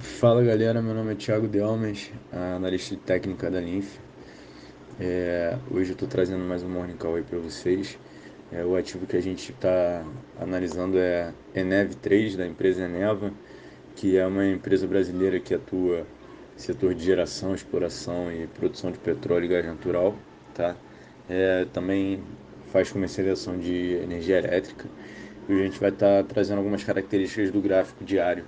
Fala galera, meu nome é Thiago Delmas, analista de técnica da Linf. É, hoje eu estou trazendo mais um Morning Call aí para vocês. É, o ativo que a gente está analisando é Enev 3, da empresa Eneva, que é uma empresa brasileira que atua no setor de geração, exploração e produção de petróleo e gás natural. Tá? É, também faz comercialização de energia elétrica. E a gente vai estar tá trazendo algumas características do gráfico diário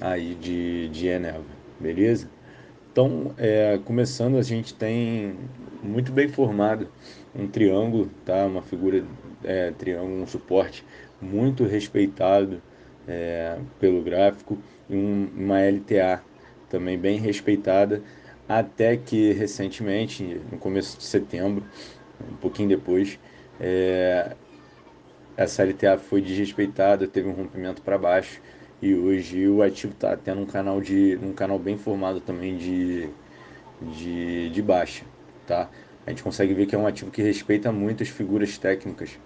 aí de, de Eneva, beleza? Então, é, começando, a gente tem muito bem formado um triângulo, tá? Uma figura é, triângulo, um suporte muito respeitado é, pelo gráfico e um, uma LTA também bem respeitada, até que recentemente, no começo de setembro, um pouquinho depois, é, essa LTA foi desrespeitada, teve um rompimento para baixo e hoje o ativo está tendo um canal de um canal bem formado também de, de, de baixa, tá? A gente consegue ver que é um ativo que respeita muito as figuras técnicas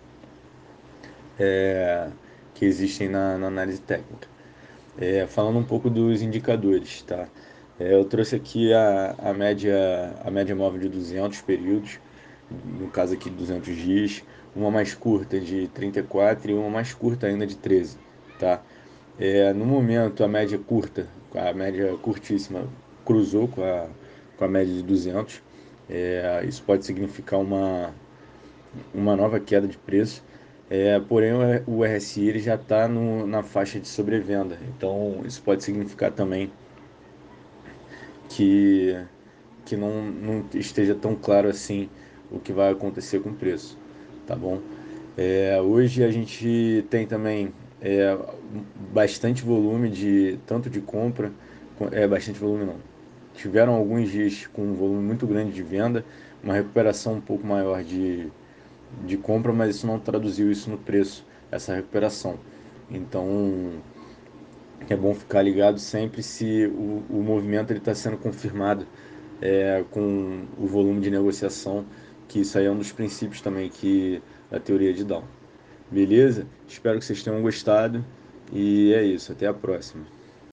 é, que existem na, na análise técnica. É, falando um pouco dos indicadores, tá? É, eu trouxe aqui a, a, média, a média móvel de 200 períodos, no caso aqui de 200 dias, uma mais curta de 34 e uma mais curta ainda de 13, tá? É, no momento, a média curta, a média curtíssima, cruzou com a, com a média de 200. É, isso pode significar uma, uma nova queda de preço. É, porém, o RSI ele já está na faixa de sobrevenda. Então, isso pode significar também que, que não, não esteja tão claro assim o que vai acontecer com o preço. Tá bom? É, hoje a gente tem também é, bastante volume de tanto de compra, é bastante volume não. Tiveram alguns dias com um volume muito grande de venda, uma recuperação um pouco maior de, de compra, mas isso não traduziu isso no preço, essa recuperação. Então é bom ficar ligado sempre se o, o movimento está sendo confirmado é, com o volume de negociação, que isso aí é um dos princípios também que da teoria de Down. Beleza? Espero que vocês tenham gostado. E é isso. Até a próxima.